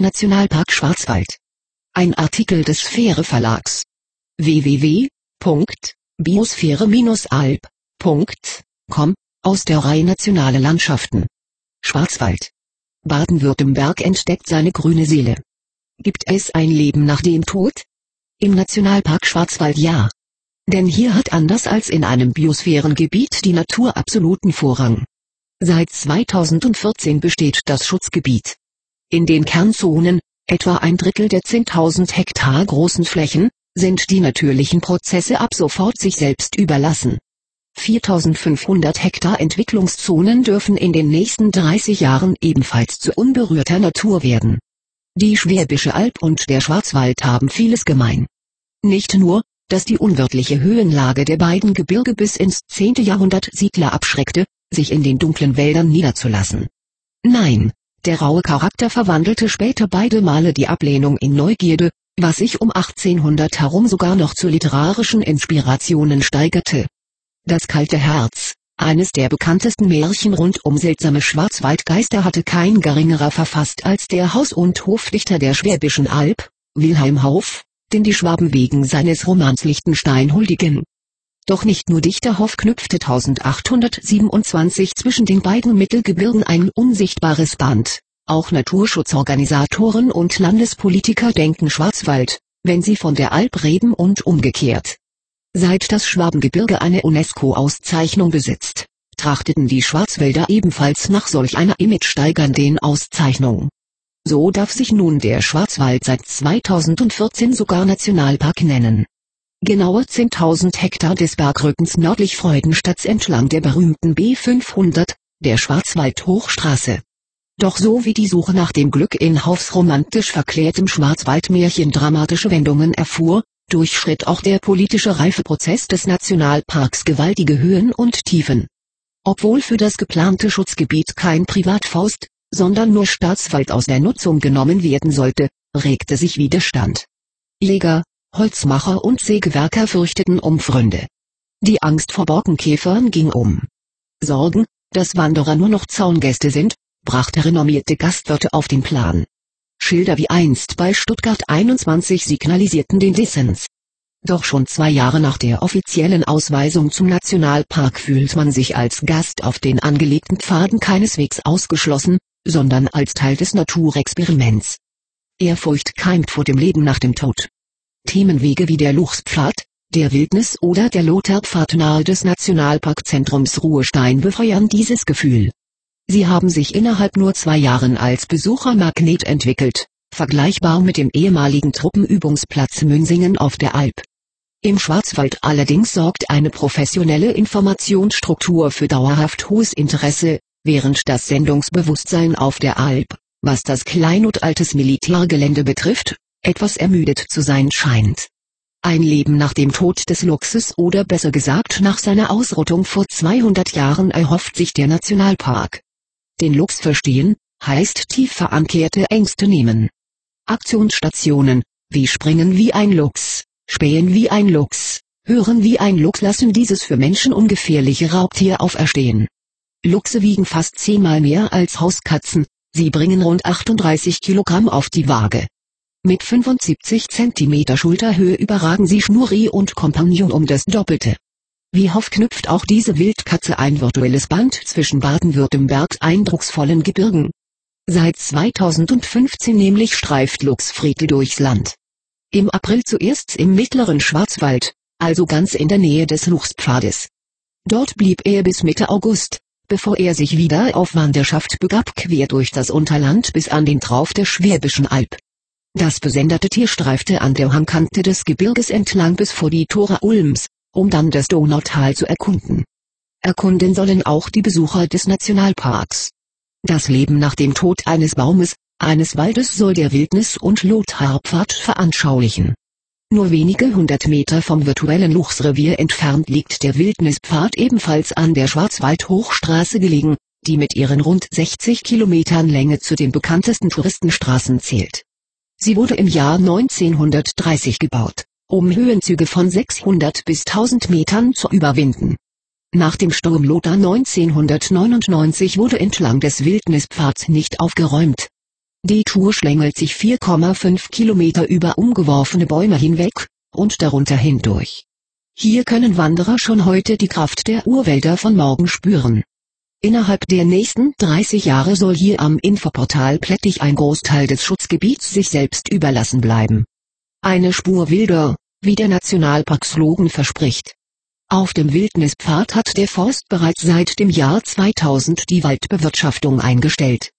Nationalpark Schwarzwald. Ein Artikel des Sphäre Verlags. www.biosphäre-alb.com aus der Reihe Nationale Landschaften. Schwarzwald. Baden-Württemberg entdeckt seine grüne Seele. Gibt es ein Leben nach dem Tod? Im Nationalpark Schwarzwald ja. Denn hier hat anders als in einem Biosphärengebiet die Natur absoluten Vorrang. Seit 2014 besteht das Schutzgebiet. In den Kernzonen, etwa ein Drittel der 10.000 Hektar großen Flächen, sind die natürlichen Prozesse ab sofort sich selbst überlassen. 4500 Hektar Entwicklungszonen dürfen in den nächsten 30 Jahren ebenfalls zu unberührter Natur werden. Die Schwäbische Alb und der Schwarzwald haben vieles gemein. Nicht nur, dass die unwirtliche Höhenlage der beiden Gebirge bis ins 10. Jahrhundert Siedler abschreckte, sich in den dunklen Wäldern niederzulassen. Nein, der raue Charakter verwandelte später beide Male die Ablehnung in Neugierde, was sich um 1800 herum sogar noch zu literarischen Inspirationen steigerte. Das kalte Herz, eines der bekanntesten Märchen rund um seltsame Schwarzwaldgeister hatte kein geringerer verfasst als der Haus- und Hofdichter der Schwäbischen Alb, Wilhelm Hauff, den die Schwaben wegen seines Romans Lichtenstein huldigen. Doch nicht nur Dichter Hoff knüpfte 1827 zwischen den beiden Mittelgebirgen ein unsichtbares Band. Auch Naturschutzorganisatoren und Landespolitiker denken Schwarzwald, wenn sie von der Alp reden und umgekehrt. Seit das Schwabengebirge eine UNESCO-Auszeichnung besitzt, trachteten die Schwarzwälder ebenfalls nach solch einer image-steigernden Auszeichnung. So darf sich nun der Schwarzwald seit 2014 sogar Nationalpark nennen genaue 10.000 Hektar des Bergrückens nördlich Freudenstadts entlang der berühmten B500, der Schwarzwald-Hochstraße. Doch so wie die Suche nach dem Glück in Haufs romantisch verklärtem Schwarzwaldmärchen dramatische Wendungen erfuhr, durchschritt auch der politische Reifeprozess des Nationalparks gewaltige Höhen und Tiefen. Obwohl für das geplante Schutzgebiet kein Privatfaust, sondern nur Staatswald aus der Nutzung genommen werden sollte, regte sich Widerstand. Jäger, Holzmacher und Sägewerker fürchteten um Freunde. Die Angst vor Borkenkäfern ging um. Sorgen, dass Wanderer nur noch Zaungäste sind, brachte renommierte Gastwirte auf den Plan. Schilder wie einst bei Stuttgart 21 signalisierten den Dissens. Doch schon zwei Jahre nach der offiziellen Ausweisung zum Nationalpark fühlt man sich als Gast auf den angelegten Pfaden keineswegs ausgeschlossen, sondern als Teil des Naturexperiments. Ehrfurcht keimt vor dem Leben nach dem Tod. Themenwege wie der Luchspfad, der Wildnis oder der Lotharpfad nahe des Nationalparkzentrums Ruhestein befeuern dieses Gefühl. Sie haben sich innerhalb nur zwei Jahren als Besuchermagnet entwickelt, vergleichbar mit dem ehemaligen Truppenübungsplatz Münsingen auf der Alp. Im Schwarzwald allerdings sorgt eine professionelle Informationsstruktur für dauerhaft hohes Interesse, während das Sendungsbewusstsein auf der Alp, was das Klein- und altes Militärgelände betrifft, etwas ermüdet zu sein scheint. Ein Leben nach dem Tod des Luchses oder besser gesagt nach seiner Ausrottung vor 200 Jahren erhofft sich der Nationalpark. Den Luchs verstehen, heißt tief verankerte Ängste nehmen. Aktionsstationen, wie springen wie ein Luchs, spähen wie ein Luchs, hören wie ein Luchs lassen dieses für Menschen ungefährliche Raubtier auferstehen. Luchse wiegen fast zehnmal mehr als Hauskatzen, sie bringen rund 38 Kilogramm auf die Waage. Mit 75 cm Schulterhöhe überragen sie Schnurri und Kompagnon um das Doppelte. Wie Hoff knüpft auch diese Wildkatze ein virtuelles Band zwischen Baden-Württembergs eindrucksvollen Gebirgen. Seit 2015 nämlich streift Lux Friedel durchs Land. Im April zuerst im mittleren Schwarzwald, also ganz in der Nähe des Luchspfades. Dort blieb er bis Mitte August, bevor er sich wieder auf Wanderschaft begab quer durch das Unterland bis an den Trauf der Schwäbischen Alb. Das besenderte Tier streifte an der Hangkante des Gebirges entlang bis vor die Tore Ulms, um dann das Donautal zu erkunden. Erkunden sollen auch die Besucher des Nationalparks. Das Leben nach dem Tod eines Baumes, eines Waldes soll der Wildnis- und Lotharpfad veranschaulichen. Nur wenige hundert Meter vom virtuellen Luchsrevier entfernt liegt der Wildnispfad ebenfalls an der Schwarzwald-Hochstraße gelegen, die mit ihren rund 60 Kilometern Länge zu den bekanntesten Touristenstraßen zählt. Sie wurde im Jahr 1930 gebaut, um Höhenzüge von 600 bis 1000 Metern zu überwinden. Nach dem Sturm Lothar 1999 wurde entlang des Wildnispfads nicht aufgeräumt. Die Tour schlängelt sich 4,5 Kilometer über umgeworfene Bäume hinweg und darunter hindurch. Hier können Wanderer schon heute die Kraft der Urwälder von morgen spüren. Innerhalb der nächsten 30 Jahre soll hier am Infoportal Plättich ein Großteil des Schutzgebiets sich selbst überlassen bleiben. Eine Spur wilder, wie der Nationalpark-Slogan verspricht. Auf dem Wildnispfad hat der Forst bereits seit dem Jahr 2000 die Waldbewirtschaftung eingestellt.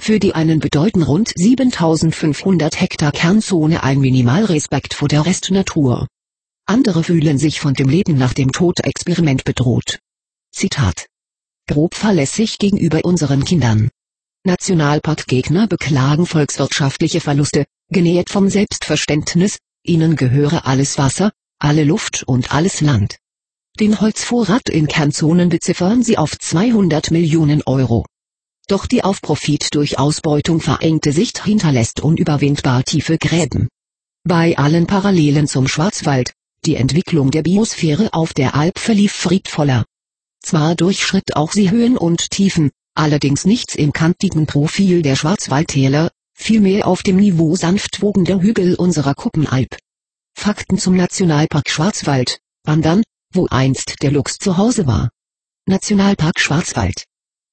Für die einen bedeuten rund 7500 Hektar Kernzone ein Minimalrespekt vor der Restnatur. Andere fühlen sich von dem Leben nach dem Tod-Experiment bedroht. Zitat. Grob verlässig gegenüber unseren Kindern. Nationalparkgegner beklagen volkswirtschaftliche Verluste, genährt vom Selbstverständnis, ihnen gehöre alles Wasser, alle Luft und alles Land. Den Holzvorrat in Kernzonen beziffern sie auf 200 Millionen Euro. Doch die auf Profit durch Ausbeutung verengte Sicht hinterlässt unüberwindbar tiefe Gräben. Bei allen Parallelen zum Schwarzwald, die Entwicklung der Biosphäre auf der Alp verlief friedvoller. Zwar durchschritt auch sie Höhen und Tiefen, allerdings nichts im kantigen Profil der Schwarzwaldtäler, vielmehr auf dem Niveau sanft wogender Hügel unserer Kuppenalp. Fakten zum Nationalpark Schwarzwald, Wandern, wo einst der Luchs zu Hause war. Nationalpark Schwarzwald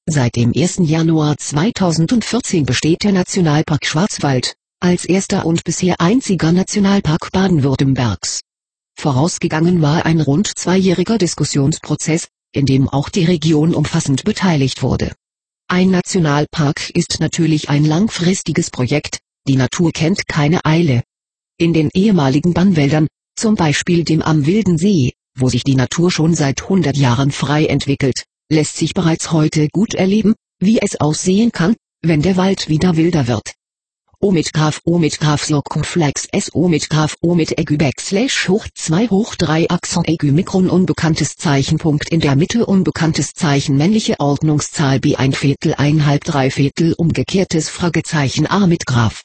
Seit dem 1. Januar 2014 besteht der Nationalpark Schwarzwald, als erster und bisher einziger Nationalpark Baden-Württembergs. Vorausgegangen war ein rund zweijähriger Diskussionsprozess, in dem auch die Region umfassend beteiligt wurde. Ein Nationalpark ist natürlich ein langfristiges Projekt, die Natur kennt keine Eile. In den ehemaligen Bannwäldern, zum Beispiel dem am Wilden See, wo sich die Natur schon seit 100 Jahren frei entwickelt, lässt sich bereits heute gut erleben, wie es aussehen kann, wenn der Wald wieder wilder wird. O mit Graf O mit Graf Circumflex S O mit Graf O mit Egü Backslash hoch 2 hoch 3 Axon Egü Mikron unbekanntes Zeichenpunkt in der Mitte unbekanntes Zeichen männliche Ordnungszahl B ein Viertel einhalb drei Viertel umgekehrtes Fragezeichen A mit Graf.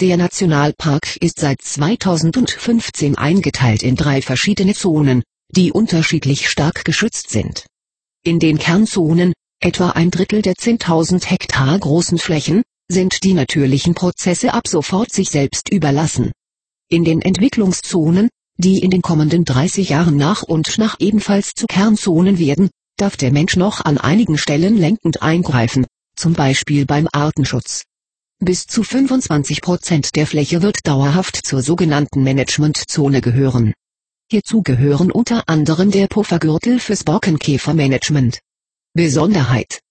Der Nationalpark ist seit 2015 eingeteilt in drei verschiedene Zonen, die unterschiedlich stark geschützt sind. In den Kernzonen, etwa ein Drittel der 10.000 Hektar großen Flächen, sind die natürlichen Prozesse ab sofort sich selbst überlassen. In den Entwicklungszonen, die in den kommenden 30 Jahren nach und nach ebenfalls zu Kernzonen werden, darf der Mensch noch an einigen Stellen lenkend eingreifen, zum Beispiel beim Artenschutz. Bis zu 25 Prozent der Fläche wird dauerhaft zur sogenannten Managementzone gehören. Hierzu gehören unter anderem der Puffergürtel fürs Borkenkäfermanagement. Besonderheit.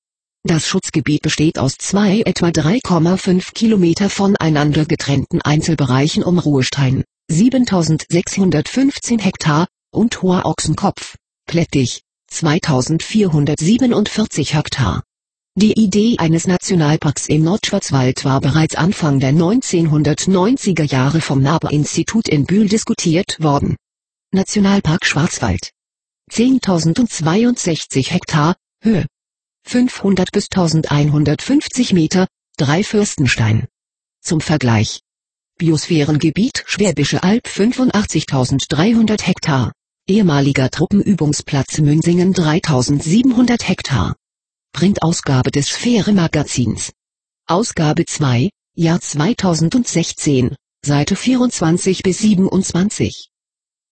Das Schutzgebiet besteht aus zwei etwa 3,5 Kilometer voneinander getrennten Einzelbereichen um Ruhestein, 7615 Hektar, und Hoher Ochsenkopf, Plättich, 2447 Hektar. Die Idee eines Nationalparks im Nordschwarzwald war bereits Anfang der 1990er Jahre vom NABE-Institut in Bühl diskutiert worden. Nationalpark Schwarzwald. 10.062 Hektar, Höhe. 500 bis 1150 Meter, drei Fürstenstein. Zum Vergleich. Biosphärengebiet Schwäbische Alb 85.300 Hektar. Ehemaliger Truppenübungsplatz Münsingen 3700 Hektar. Printausgabe des Sphäre Magazins. Ausgabe 2, Jahr 2016, Seite 24 bis 27.